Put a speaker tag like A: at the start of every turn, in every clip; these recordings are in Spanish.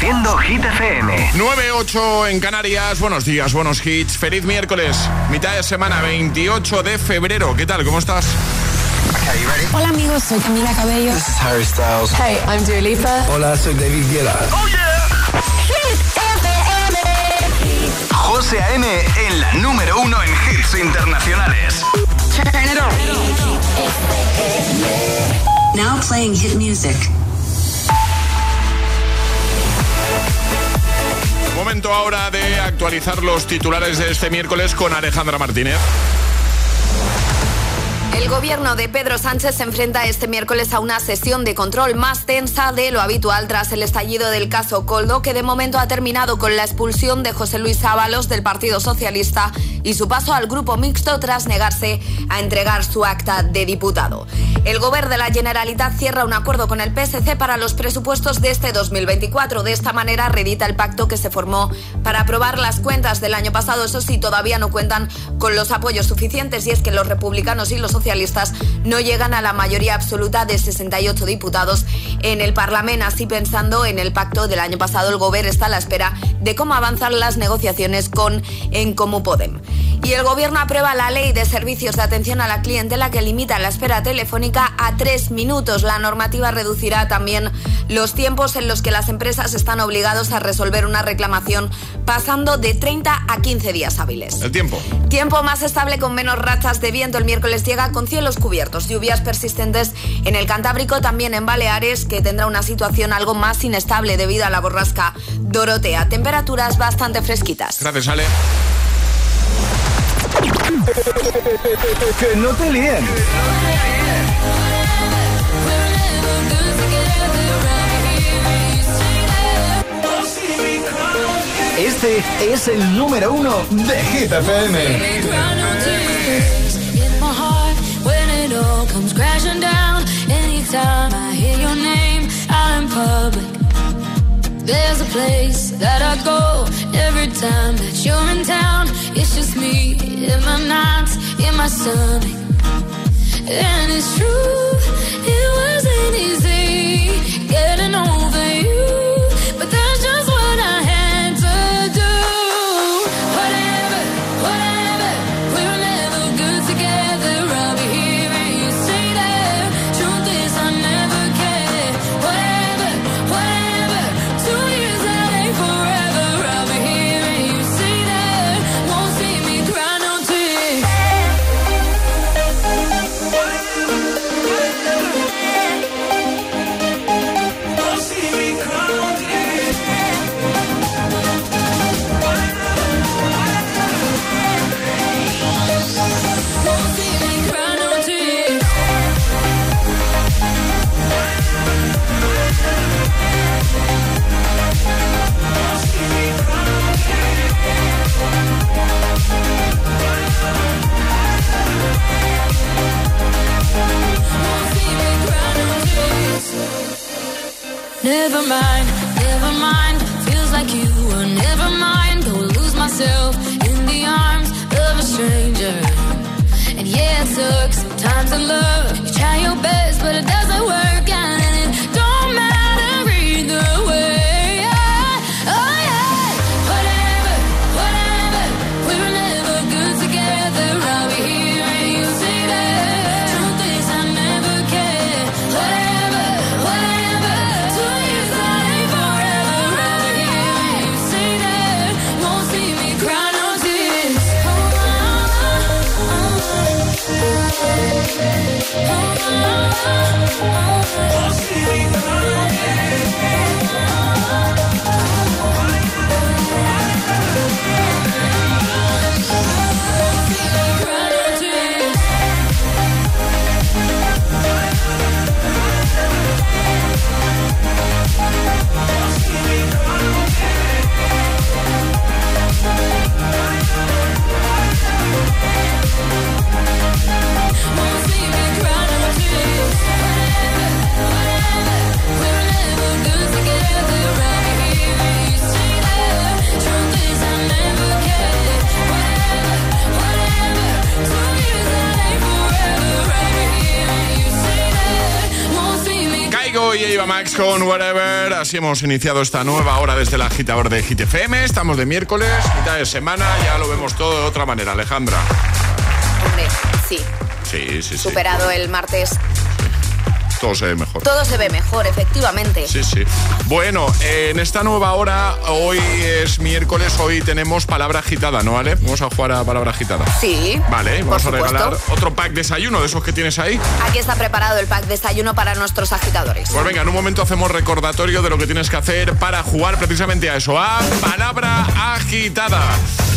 A: Reproduciendo Hit FM.
B: 9-8 en Canarias. Buenos días, buenos hits. Feliz miércoles. Mitad de semana, 28 de febrero. ¿Qué tal? ¿Cómo estás?
C: Hola amigos, soy Camila Cabello.
D: This is Harry Styles.
C: Hey, I'm Dua Lipa.
E: Hola, soy David Guetta.
A: Oh yeah. Hit FM. José A.M. en la número uno en hits internacionales.
F: Now playing hit music.
B: Momento ahora de actualizar los titulares de este miércoles con Alejandra Martínez.
G: El gobierno de Pedro Sánchez se enfrenta este miércoles a una sesión de control más tensa de lo habitual tras el estallido del caso Coldo, que de momento ha terminado con la expulsión de José Luis Ábalos del Partido Socialista y su paso al grupo mixto tras negarse a entregar su acta de diputado. El gobierno de la Generalitat cierra un acuerdo con el PSC para los presupuestos de este 2024. De esta manera redita el pacto que se formó para aprobar las cuentas del año pasado. Eso sí, todavía no cuentan con los apoyos suficientes y es que los republicanos y los socialistas no llegan a la mayoría absoluta de 68 diputados en el Parlamento. Así pensando en el pacto del año pasado, el gobierno está a la espera de cómo avanzan las negociaciones con En Comú Podem. Y el gobierno aprueba la ley de servicios de atención a la clientela que limita la espera telefónica a tres minutos. La normativa reducirá también los tiempos en los que las empresas están obligados a resolver una reclamación, pasando de 30 a 15 días hábiles.
B: El tiempo.
G: Tiempo más estable con menos rachas de viento. El miércoles llega con cielos cubiertos, lluvias persistentes en el Cantábrico, también en Baleares, que tendrá una situación algo más inestable debido a la borrasca Dorotea. Temperaturas bastante fresquitas.
B: Gracias, Ale.
E: que no te líen. Este es el número uno de Hit FM.
H: Comes crashing down. Anytime I hear your name out in public, there's a place that I go every time that you're in town. It's just me in my nights, in my stomach. And it's true, it wasn't easy getting over you, Never mind, never mind. Feels like you were never mind. Go lose myself in the arms of a stranger. And yeah, it sucks sometimes in love.
B: Así hemos iniciado esta nueva hora desde el agitador de GTFM. Estamos de miércoles, mitad de semana, ya lo vemos todo de otra manera, Alejandra.
G: Hombre, sí.
B: Sí, sí, sí.
G: Superado el martes
B: todo se ve mejor.
G: Todo se ve mejor, efectivamente.
B: Sí, sí. Bueno, en esta nueva hora, hoy es miércoles, hoy tenemos palabra agitada, ¿no, vale? Vamos a jugar a palabra agitada.
G: Sí.
B: Vale, vamos a regalar otro pack desayuno de esos que tienes ahí.
G: Aquí está preparado el pack desayuno para nuestros agitadores.
B: Pues venga, en un momento hacemos recordatorio de lo que tienes que hacer para jugar precisamente a eso, a palabra agitada.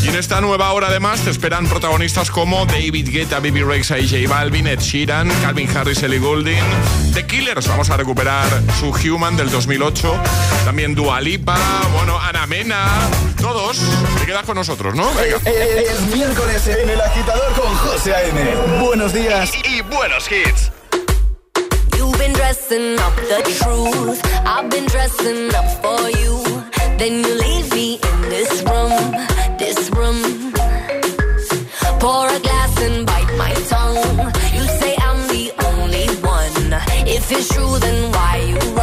B: Y en esta nueva hora además te esperan protagonistas como David Guetta, Bibi Rexa y J Balvin, Ed Sheeran, Calvin Harris, Ellie Goulding, The Killers. Vamos a recuperar su Human del 2008. También Dua Lipa, bueno, Ana Mena, todos. Te quedas con nosotros, ¿no?
E: Venga. Es, eh, eh, es miércoles en El Agitador con José A.M. Buenos días
I: y, y buenos hits.
F: You've been dressing up the truth. I've been dressing up for you. Then you leave me in this room. If it's true, then why you run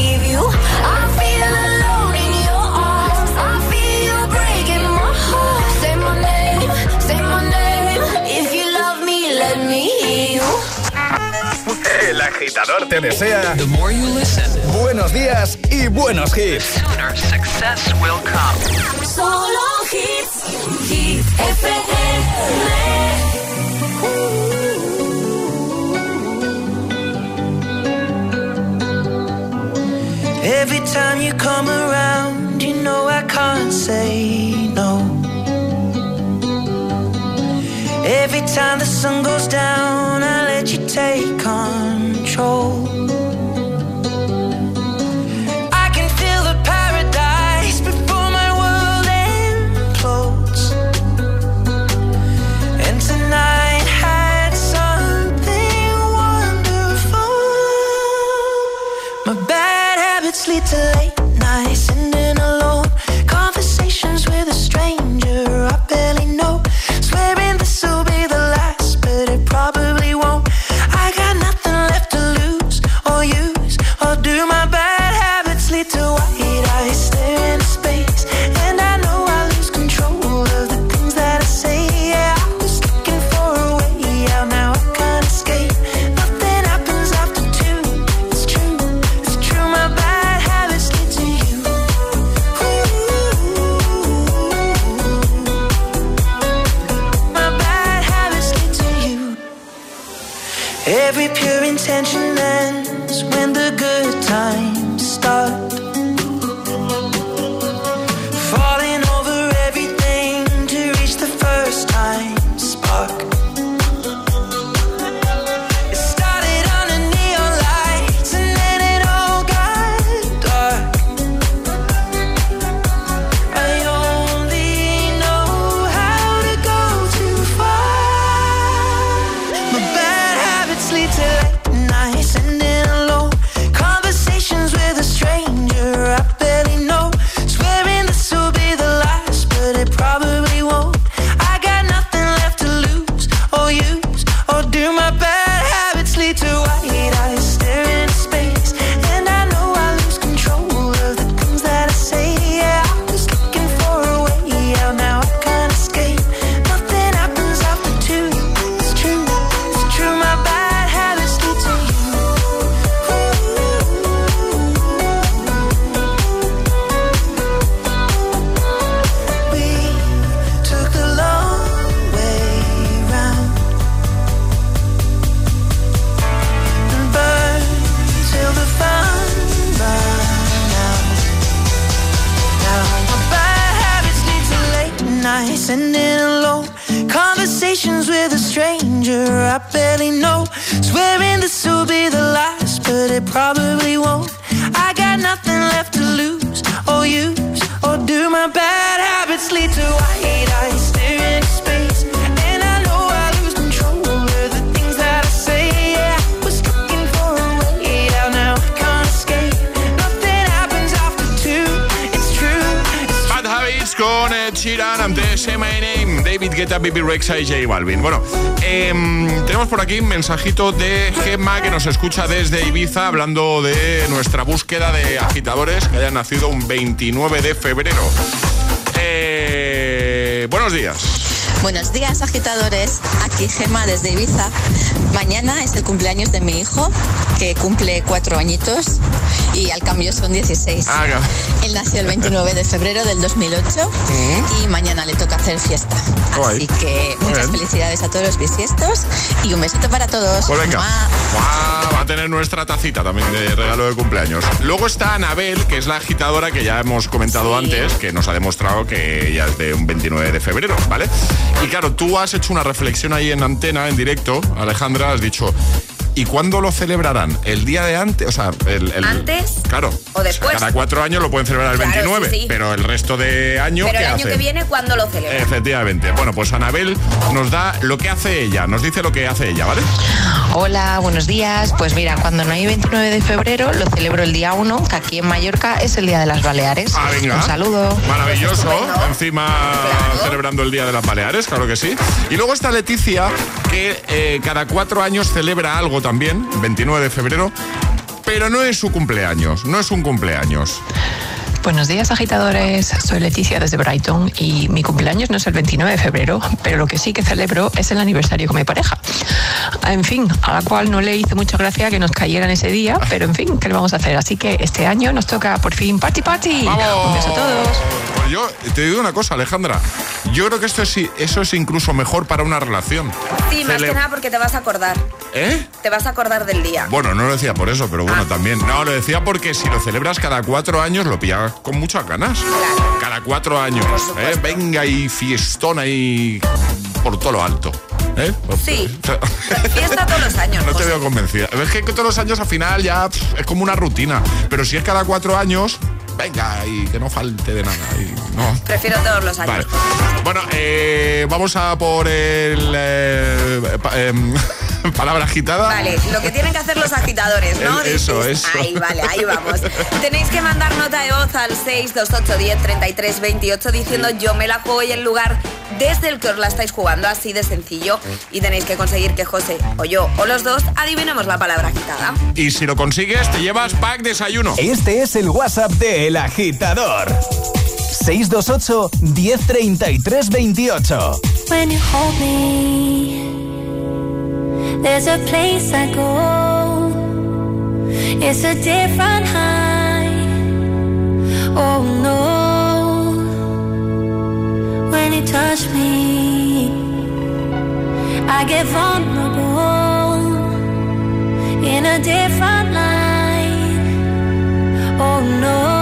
I: El agitador te desea
E: The more you listen, buenos días y buenos hits.
J: sooner success will come.
F: Solo hits, hits FM.
K: Every time you come around, you know I can't say no. Every time the sun goes down, I let you take control.
B: Baby Rexa y J Balvin. Bueno, em, tenemos por aquí un mensajito de Gemma que nos escucha desde Ibiza hablando de nuestra búsqueda de agitadores que hayan nacido un 29 de febrero. Eh, buenos días.
L: Buenos días, agitadores. Aquí Gema desde Ibiza. Mañana es el cumpleaños de mi hijo, que cumple cuatro añitos y al cambio son 16. Ah, Él nació el 29 de febrero del 2008 mm. y mañana le toca hacer fiesta. Así que muchas felicidades a todos los bisiestos y un besito para todos.
B: Pues venga. va a tener nuestra tacita también de regalo de cumpleaños. Luego está Anabel, que es la agitadora que ya hemos comentado antes, que nos ha demostrado que ella es de un 29 de febrero, ¿vale? Y claro, tú has hecho una reflexión ahí en antena, en directo, Alejandra, has dicho, ¿Y cuándo lo celebrarán? ¿El día de antes? O sea, el,
G: ¿Antes?
B: Claro.
G: ¿O después?
B: cada cuatro años lo pueden celebrar el 29, pero el resto de año.
G: Pero el año que viene, ¿cuándo lo celebran?
B: Efectivamente. Bueno, pues Anabel nos da lo que hace ella, nos dice lo que hace ella, ¿vale?
M: Hola, buenos días. Pues mira, cuando no hay 29 de febrero, lo celebro el día 1, que aquí en Mallorca es el Día de las Baleares.
B: Ah, venga.
M: Un saludo.
B: Maravilloso. Encima celebrando el Día de las Baleares, claro que sí. Y luego está Leticia, que eh, cada cuatro años celebra algo también, 29 de febrero, pero no es su cumpleaños, no es un cumpleaños.
M: Buenos días, agitadores. Soy Leticia desde Brighton y mi cumpleaños no es el 29 de febrero, pero lo que sí que celebro es el aniversario con mi pareja. En fin, a la cual no le hice mucha gracia que nos cayeran ese día, pero en fin, ¿qué le vamos a hacer? Así que este año nos toca por fin party party. Un beso a todos.
B: Pues yo te digo una cosa, Alejandra. Yo creo que esto es, eso es incluso mejor para una relación.
G: Sí, más que nada porque te vas a acordar.
B: ¿Eh?
G: Te vas a acordar del día.
B: Bueno, no lo decía por eso, pero bueno, ah. también. No, lo decía porque si lo celebras cada cuatro años, lo pillas con muchas ganas. Cada cuatro años. ¿eh? Venga y fiestón ahí por todo lo alto. ¿Eh?
G: Sí. Fiesta todos los años.
B: No te veo convencida. Es que todos los años al final ya es como una rutina. Pero si es cada cuatro años, venga, y que no falte de nada. no.
G: Prefiero todos los años.
B: Bueno, eh, vamos a por el... Eh, em, palabra agitada.
G: Vale, lo que tienen que hacer los agitadores, ¿no?
B: eso, eso.
G: Ahí, vale, ahí vamos. Tenéis que mandar nota de voz al 628 10 33 28 diciendo yo me la juego y el lugar desde el que os la estáis jugando, así de sencillo. Y tenéis que conseguir que José o yo o los dos adivinemos la palabra agitada.
B: Y si lo consigues, te llevas pack desayuno.
E: Este es el WhatsApp de El Agitador. 628 1033 28
H: When you hold me, there's a place I go. It's a different high. Oh no. When you touch me, I get vulnerable in a different light. Oh no.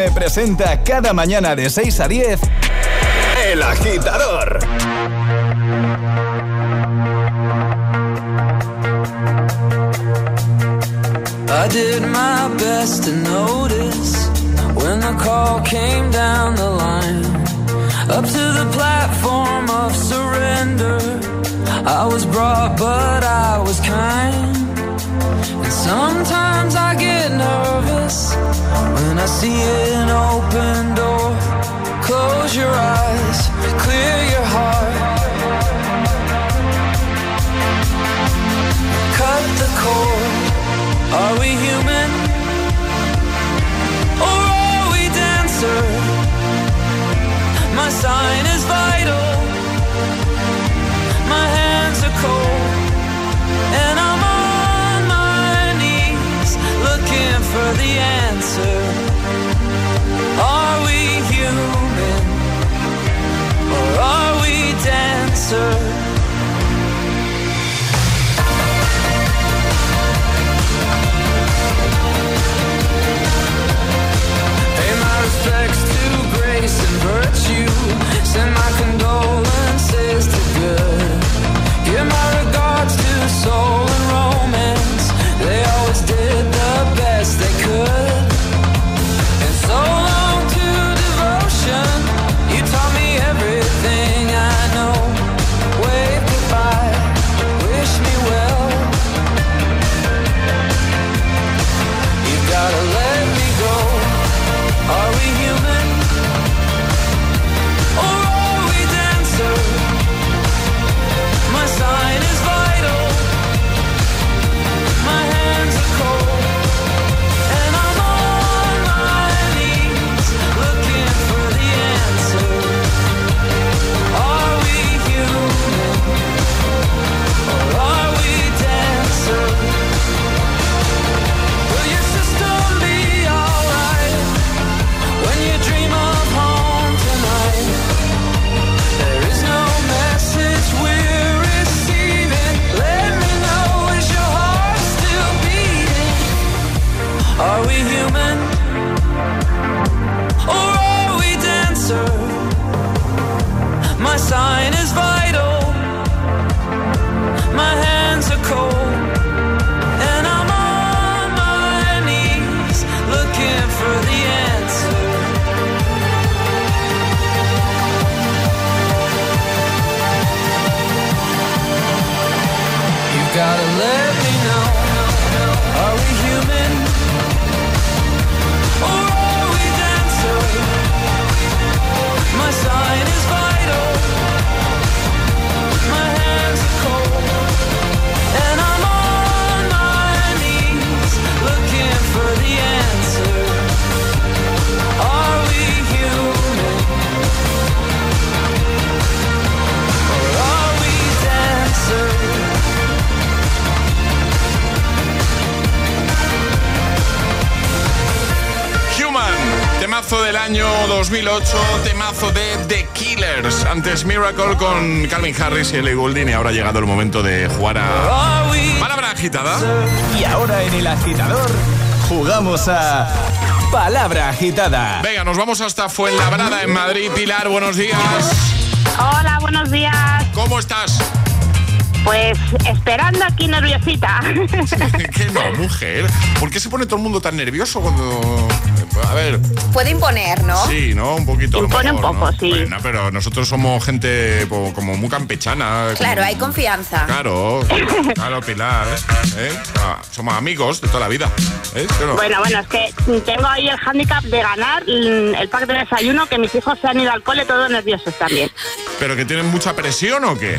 E: A.M. presenta cada mañana de 6 a 10 El Agitador.
N: See an open door. Close your eyes, clear your heart. Cut the cord. Are we human? Or are we dancer? My sign answer. Send my condolences My sign is vital.
B: Temazo del año 2008, temazo de The Killers. Antes Miracle con Calvin Harris y Ellie Goulding y ahora ha llegado el momento de jugar a palabra agitada.
E: Y ahora en el agitador jugamos a palabra agitada.
B: Venga, nos vamos hasta Fuenlabrada en Madrid. Pilar, buenos días.
O: Hola, buenos días.
B: ¿Cómo estás?
O: Pues esperando aquí nerviosita.
B: ¿Qué no, mujer? ¿Por qué se pone todo el mundo tan nervioso cuando... A ver...
G: Puede imponer, ¿no?
B: Sí, ¿no? Un poquito.
O: Impone un poco,
B: ¿no?
O: sí.
B: Bueno, pero nosotros somos gente como muy campechana.
G: Claro,
B: como-
G: hay confianza.
B: Claro, claro, Pilar. ¿eh? Ah, somos amigos de toda la vida. ¿eh? ¿Sí o no?
O: Bueno, bueno, es que tengo ahí el hándicap de ganar mm, el pack de desayuno, que mis hijos se han ido al cole todos nerviosos también.
B: ¿Pero que tienen mucha presión o qué?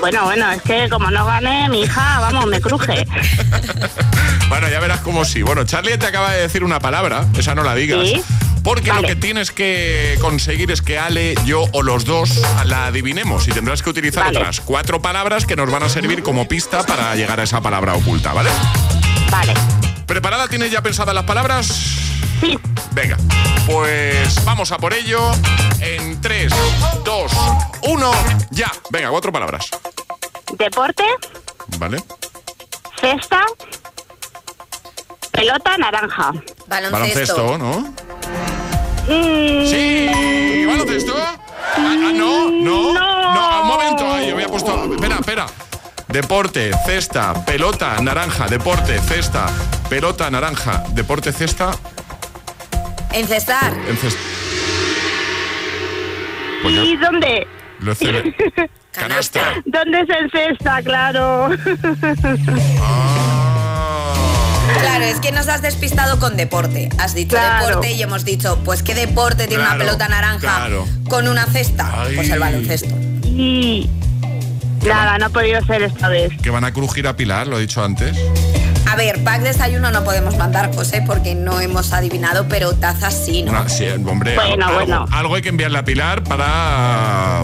O: Bueno, bueno, es que como no gané, mi hija, vamos, me cruje.
B: Bueno, ya verás cómo sí. Bueno, Charlie te acaba de decir una palabra, esa no la digas.
O: Sí.
B: Porque lo que tienes que conseguir es que Ale, yo o los dos la adivinemos y tendrás que utilizar
O: Vale.
B: otras cuatro palabras que nos van a servir como pista para llegar a esa palabra oculta, ¿vale?
O: Vale.
B: ¿Preparada? ¿Tienes ya pensadas las palabras?
O: Sí.
B: Venga, pues vamos a por ello en 3, 2, 1, ya. Venga, cuatro palabras.
O: Deporte,
B: ¿Vale?
O: cesta, pelota, naranja.
B: Baloncesto, ¿no?
O: Mm,
B: Sí, baloncesto. Ah, ah, no, no, no, un momento. Yo había puesto. Espera, espera. Deporte, cesta, pelota, naranja. Deporte, cesta, pelota, naranja. Deporte, cesta,
G: Encestar.
B: en cesta. Pues
O: ¿Y dónde?
B: Lo cele- Canasta.
O: ¿Dónde es el cesta? Claro.
G: Claro, es que nos has despistado con deporte. Has dicho
O: Claro.
G: deporte y hemos dicho, pues qué deporte tiene
B: Claro,
G: una pelota naranja
B: claro.
G: con una cesta. Pues el baloncesto.
O: Y nada, no ha podido ser esta vez.
B: Que van a crujir a Pilar, lo he dicho antes.
G: A ver, pack desayuno no podemos mandar, José, porque no hemos adivinado, pero tazas sí, ¿no?
B: Una- sí, hombre,
G: Bueno,
B: algo,
G: bueno.
B: algo hay que enviarle a Pilar para.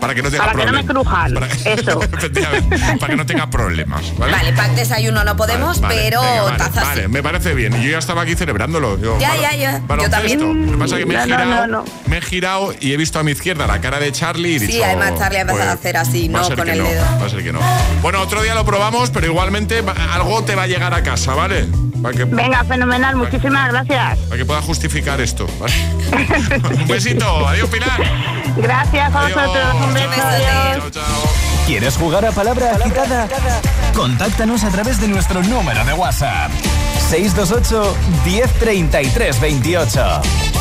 B: Para que no tenga
O: Para que no me crujan.
B: Para-
O: Eso.
B: Para que no tenga problemas. ¿vale?
G: Vale, pack desayuno no podemos,
B: Vale,
G: pero
B: venga, vale,
G: tazas
B: vale,
G: sí.
B: me parece bien. Y yo ya estaba aquí celebrándolo. Yo,
G: Ya, ya, ya. Yo también.
B: Lo que pasa es que me he, girado,
O: no, no.
B: me he girado y he visto a mi izquierda la cara de Charlie y he
G: Sí,
B: dicho,
G: además Charlie ha empezado
B: pues,
G: a hacer así, no con el
B: no,
G: dedo.
B: Va a ser que no. Bueno, otro día lo probamos, pero igualmente algo te va a llegar a casa, ¿vale? Para que,
O: Venga, fenomenal, muchísimas gracias.
B: para que puedas justificar esto. ¿vale? Un besito. Adiós, Pilar.
O: Gracias a vosotros, un beso, adiós.
E: ¿Quieres jugar a palabra agitada? Contáctanos a través de nuestro número de WhatsApp. 628 1033 28.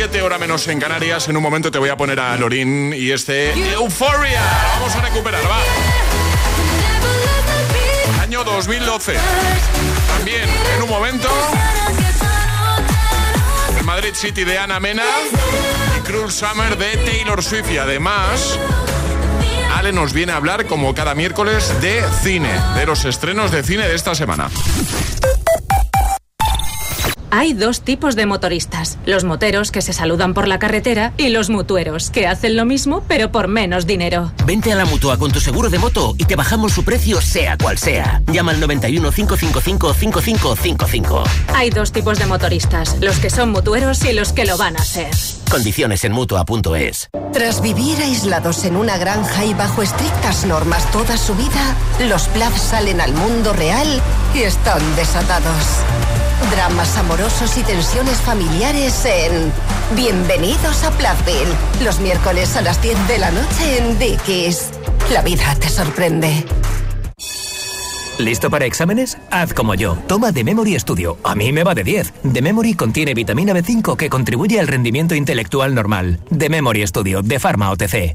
B: 9.27 hora menos en Canarias. En un momento te voy a poner a Lorin y este Euphoria. Vamos a recuperar, va. Año 2012. También en un momento Madrid City de Ana Mena y Cruel Summer de Taylor Swift. Y además Ale nos viene a hablar como cada miércoles de cine, de los estrenos de cine de esta semana.
P: Hay dos tipos de motoristas, los moteros que se saludan por la carretera y los mutueros que hacen lo mismo pero por menos dinero.
Q: Vente a la mutua con tu seguro de moto y te bajamos su precio sea cual sea. Llama al 91 555 5555.
P: Hay dos tipos de motoristas, los que son mutueros y los que lo van a ser.
Q: Condiciones en mutua.es.
R: Tras vivir aislados en una granja y bajo estrictas normas toda su vida, los Plath salen al mundo real y están desatados. Dramas amorosos y tensiones familiares en Bienvenidos a Plathville. Los miércoles a las 10 de la noche en Dickies. La vida te sorprende.
S: ¿Listo para exámenes? Haz como yo. Toma The Memory Studio. A mí me va de 10. The Memory contiene vitamina B5 que contribuye al rendimiento intelectual normal. The Memory Studio de Pharma OTC.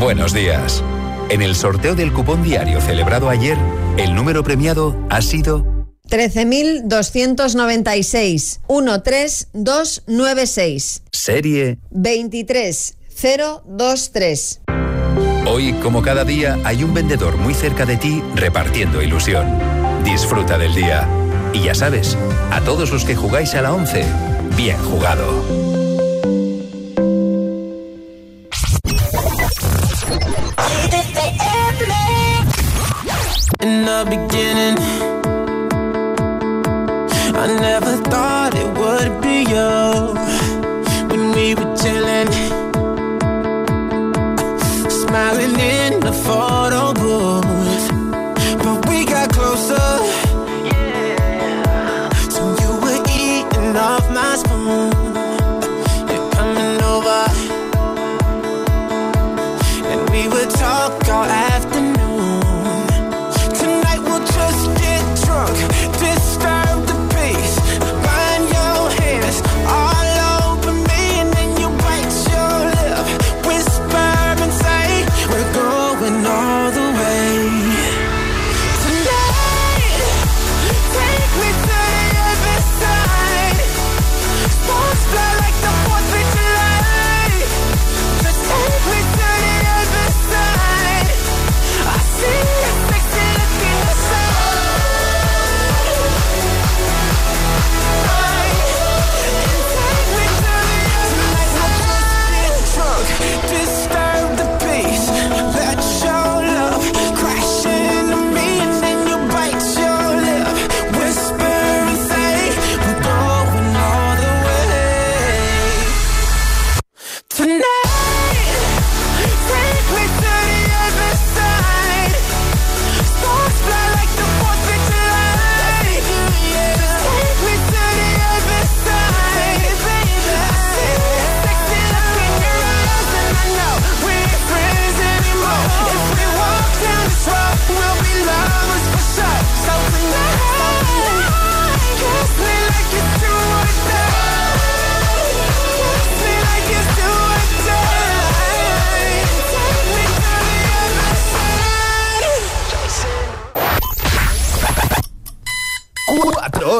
T: Buenos días. En el sorteo del cupón diario celebrado ayer, el número premiado ha sido
U: 13.296 13296.
T: Serie
U: 23023.
T: Hoy, como cada día, hay un vendedor muy cerca de ti repartiendo ilusión. Disfruta del día. Y ya sabes, a todos los que jugáis a la 11, bien jugado.
D: I never thought it would be you when we were chilling, smiling in the photo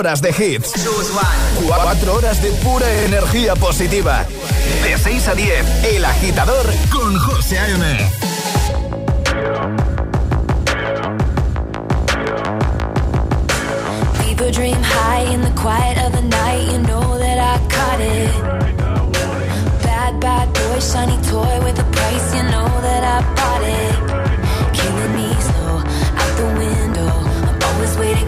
E: horas de hits. Cuatro horas de pura energía positiva. De 6 a 10, El Agitador con José A.M.
H: People dream high in the quiet of the night. You know that I caught it. Bad, bad boy, shiny toy with a price. You know that I bought it. Killing me slow out the window. I'm always waiting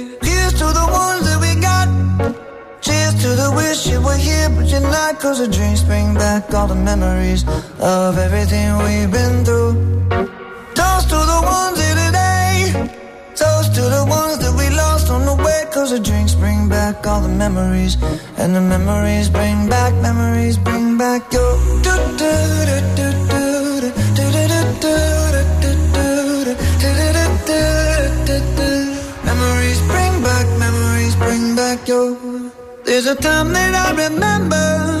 V: Cause the dreams bring back all the memories of everything we've been through. Toast to the ones here today. Toast to the ones that we lost on the way Cause the drinks bring back all the memories And the memories bring back, memories bring back your Memories bring back, memories bring back your There's a time that I remember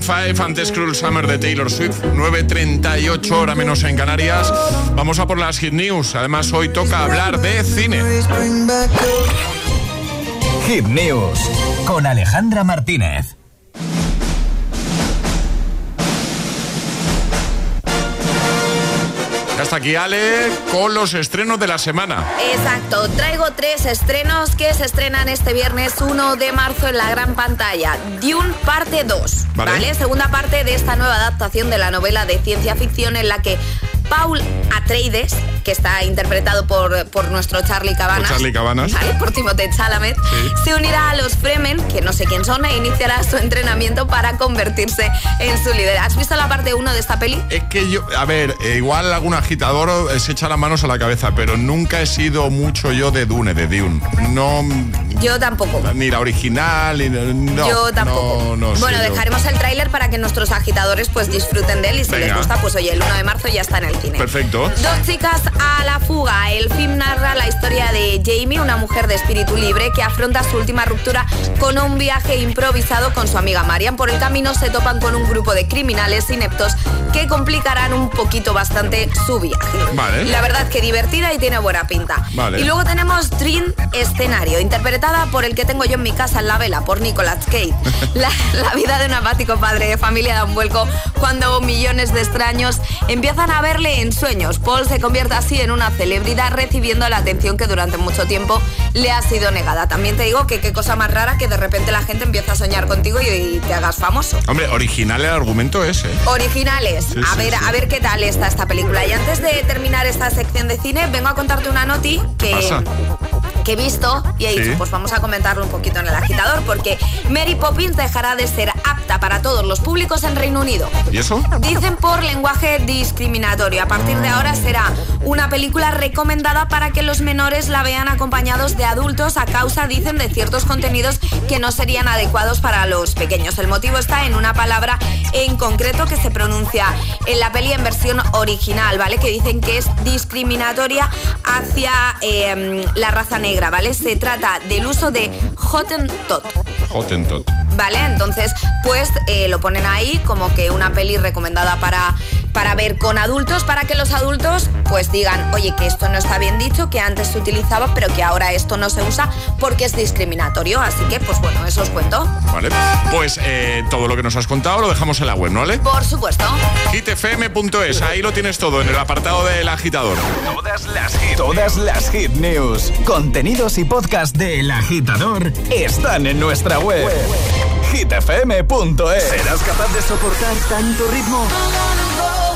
B: Maroon 5 5, antes Cruel Summer de Taylor Swift, 9.38 hora menos en Canarias. Vamos a por las Hit News. Además, hoy toca hablar de cine.
H: Hit News con Alejandra Martínez.
B: Hasta aquí Ale con los estrenos de la semana.
G: Exacto, traigo tres estrenos que se estrenan este viernes 1 de marzo en la gran pantalla. Dune parte 2, ¿vale? Segunda parte de esta nueva adaptación de la novela de ciencia ficción en la que Paul Atreides, que está interpretado por, por nuestro Charlie Cabanas.
B: Por Charlie Cabanas.
G: Por Timothée Chalamet. Se unirá a los Fremen, que no sé quién son, e iniciará su entrenamiento para convertirse en su líder. ¿Has visto la parte 1 de esta peli?
B: Es que yo, a ver, eh, igual algún agitador se echa las manos a la cabeza, pero nunca he sido mucho yo de Dune, de Dune. No.
G: Yo tampoco.
B: Ni la original, ni, no.
G: Yo tampoco. bueno, dejaremos el tráiler para que nuestros agitadores pues disfruten de él y si les gusta, pues oye, el 1 de marzo ya está en el
B: Perfecto.
G: Dos chicas a la fuga. El film narra la historia de Jamie, una mujer de espíritu libre que afronta su última ruptura con un viaje improvisado con su amiga Marian. Por el camino se topan con un grupo de criminales ineptos que complicarán un poquito bastante su viaje.
B: Vale.
G: La verdad que divertida y tiene buena pinta.
B: Vale.
G: Y luego tenemos Dream Escenario, interpretada por el que tengo yo en mi casa en la vela, por Nicolas Cage. la, la vida de un apático padre de familia da un vuelco cuando millones de extraños empiezan a verle en sueños. Paul se convierte así en una celebridad recibiendo la atención que durante mucho tiempo le ha sido negada. También te digo que qué cosa más rara que de repente la gente empieza a soñar contigo y, te hagas famoso.
B: Hombre, original el argumento es, ¿eh?
G: Originales. a ver, a ver qué tal está esta película. Y antes de terminar esta sección de cine, vengo a contarte una noti que que he visto y he dicho, pues vamos a comentarlo un poquito en el agitador, porque Mary Poppins dejará de ser apta para todos los públicos en Reino Unido.
B: ¿Y eso?
G: Dicen por lenguaje discriminatorio. A partir de ahora será una película recomendada para que los menores la vean acompañados de adultos a causa, dicen, de ciertos contenidos que no serían adecuados para los pequeños. El motivo está en una palabra en concreto que se pronuncia en la peli en versión original, ¿vale? Que dicen que es discriminatoria hacia eh, la raza negra ¿vale? Se trata del uso de Hottentot.
B: Hottentot.
G: ¿Vale? Entonces, pues eh, lo ponen ahí como que una peli recomendada para, para ver con adultos, para que los adultos pues digan, oye, que esto no está bien dicho, que antes se utilizaba, pero que ahora esto no se usa porque es discriminatorio. Así que, pues bueno, eso os cuento.
B: Vale. Pues eh, todo lo que nos has contado lo dejamos en la web, ¿no, ¿vale?
G: Por supuesto.
B: hitfm.es, ahí lo tienes todo en el apartado del agitador.
H: Todas las hit, todas las hit news, contenidos y podcast del agitador están en nuestra web hitfm.es. ¿Serás capaz de soportar tanto ritmo?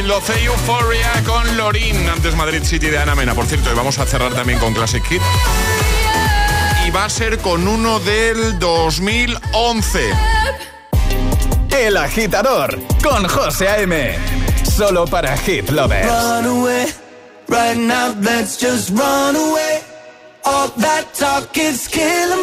B: Kevin Loce y Euphoria con Lorin. Antes Madrid City de Ana Mena. Por cierto, y vamos a cerrar también con Classic Hit. Y va a ser con uno del 2011.
H: El agitador con José A.M. Solo para Hit Lovers.
K: Run away, right now, let's just run away. All that talk is killing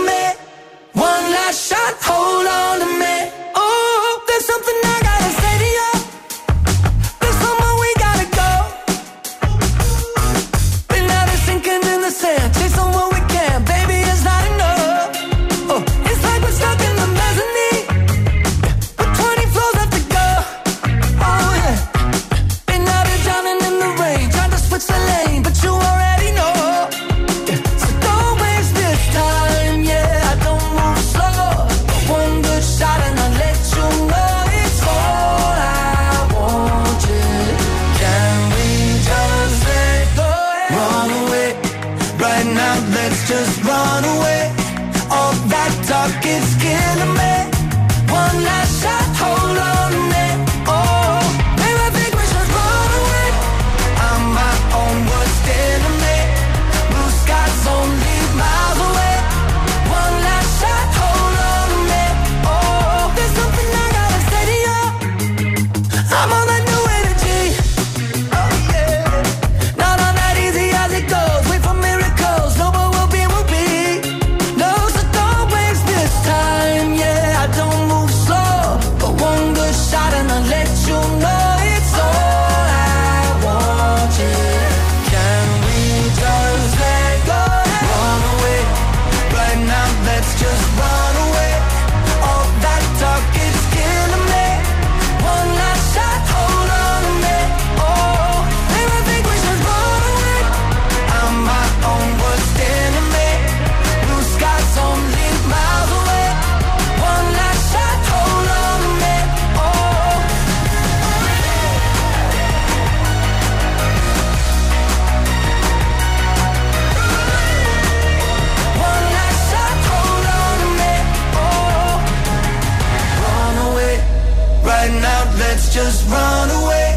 K: just run away.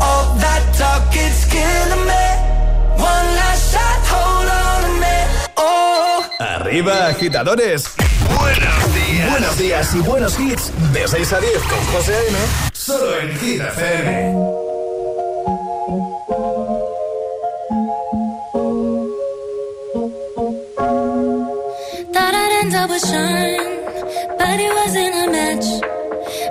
K: All that talk,
D: it's killing me. One last shot, hold on minute. Oh.
E: Arriba, agitadores.
W: Buenos días.
E: Buenos días y buenos hits. De 6 a 10 con José A.M. Solo en Hit FM.
H: Thought I'd end up with Sean, but it wasn't a match.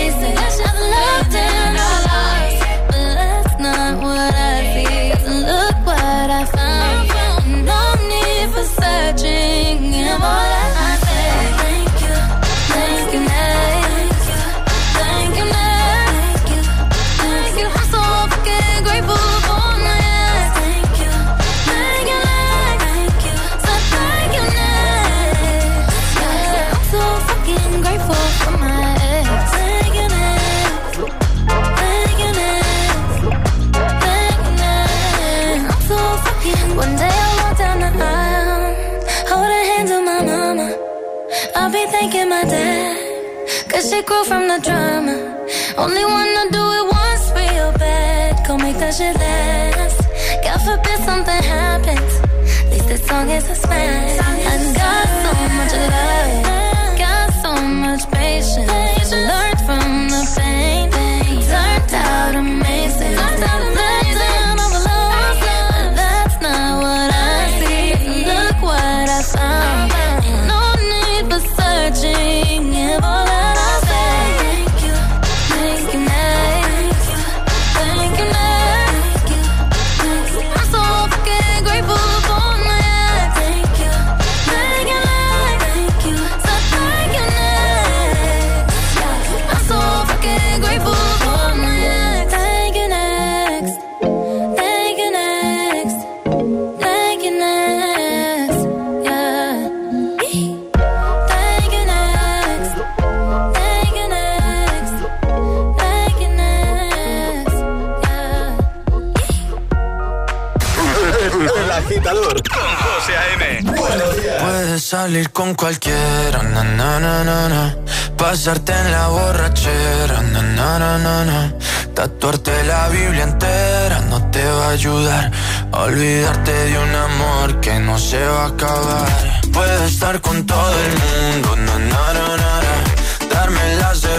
H: ways that I should cause from the drama. Only wanna do it once real bad, go make that shit last. God forbid something happens, at least this song is a smash.
W: Con José A.M.
N: Puedes salir con cualquiera, pasarte en la borrachera, na, tatuarte la Biblia entera no te va a ayudar a olvidarte de un amor que no se va a acabar. Puedes estar con todo el mundo, na, na, na, darme las de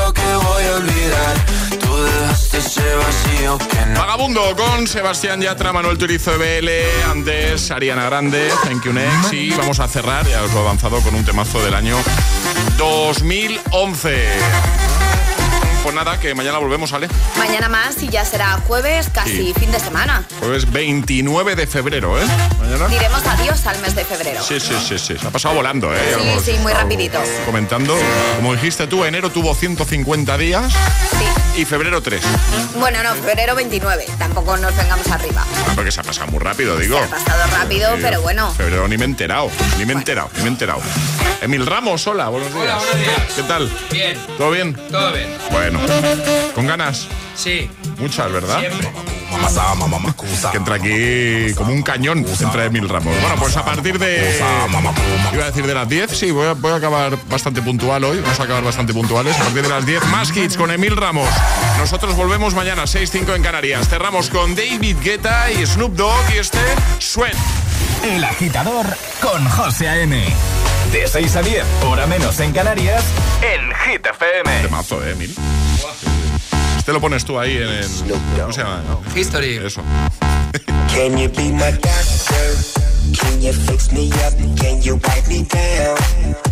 N: ese vacío que no.
B: Vagabundo con Sebastián Yatra, Manuel Turizo BL, antes Ariana Grande, Thank You Next y vamos a cerrar, ya os lo he avanzado con un temazo del año 2011. Pues nada, que mañana volvemos, ¿vale?
G: Mañana más y ya será jueves, casi
B: Sí.
G: fin de semana.
B: Jueves 29 de febrero, ¿eh? Mañana.
G: Diremos adiós al mes de febrero.
B: Sí, sí, sí, sí. Se ha pasado volando, ¿eh?
G: Sí,
B: hemos
G: sí, muy rapidito.
B: Comentando. Como dijiste tú, enero tuvo 150 días y febrero 3.
G: Bueno, no, febrero 29. Tampoco nos vengamos arriba.
B: Ah, porque se ha pasado muy rápido, digo.
G: Ha pasado rápido,
B: Sí.
G: pero bueno.
B: Febrero ni me he enterado, ni me he enterado, ni me he enterado. Emil Ramos, hola, buenos días.
X: buenos días.
B: ¿Qué tal?
X: Bien.
B: ¿Todo bien?
X: Todo bien.
B: Bueno, ¿con ganas?
X: Sí.
B: Muchas, ¿verdad?
X: Siempre.
B: Que entra aquí como un cañón, entra Emil Ramos. Bueno, pues a partir de... Iba a decir de las 10, sí, voy a, voy a acabar bastante puntual hoy, vamos a acabar bastante puntuales. A partir de las 10, más hits con Emil Ramos. Nosotros volvemos mañana, 6-5 en Canarias. Cerramos con David Guetta y Snoop Dogg y este Sweat.
E: El agitador con José A.M. De 6 a 10, hora menos en Canarias, en Hit FM.
B: Temazo, ¿eh, Emil? Este lo pones tú ahí en el... ¿Cómo se llama?
X: History.
B: Eso.
Y: Can you be my doctor? Can you fix me up? Can you wipe me down?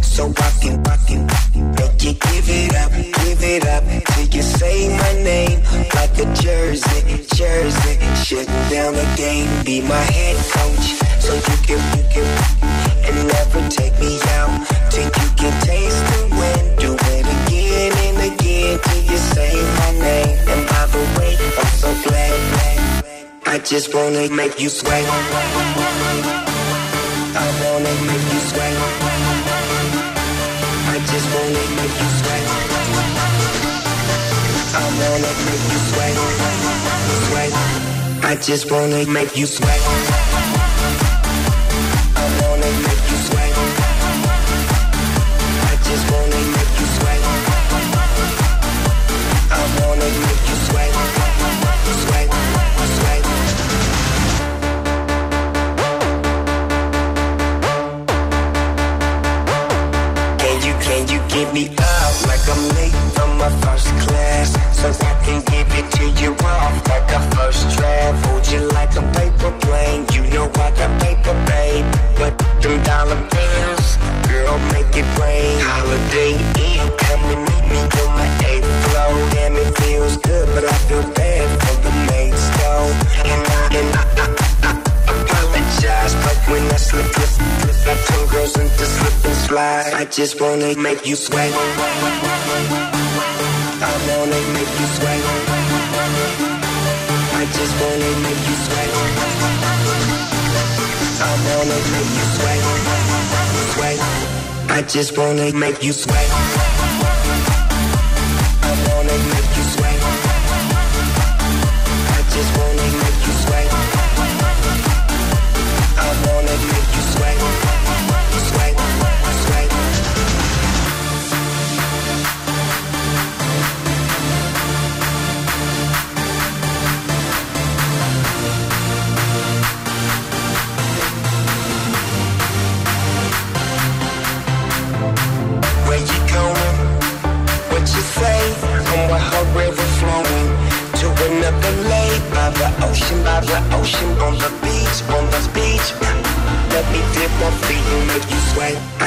Y: So I can, I can make you give it up, give it up till you say my name like a jersey, jersey. Shutting down the game, be my head coach, so you can, you can, and never take me out till you can taste the wind. Do it again and again till you say my name. And by the way, I'm so glad. I just wanna make you sweat. I wanna make you sweat. I just wanna make you sweat. I wanna make you sweat. Sweat. I just wanna make you sweat. Bills, girl, make it rain. Holiday Inn, come and meet me on my eighth floor. Damn, it feels good, but I feel bad for the maid's though. And I, and I, I, I, I apologize, but when I slip, slip, slip, I turn girls into slip and slide. I just wanna make you sweat. I wanna make you sweat. I just wanna make you sweat. I wanna make you. Sweat. I just wanna make you sweat. I wanna make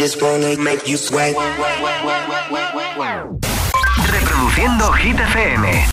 Y: Just wanna make you sweat.
A: Reproduciendo Hit.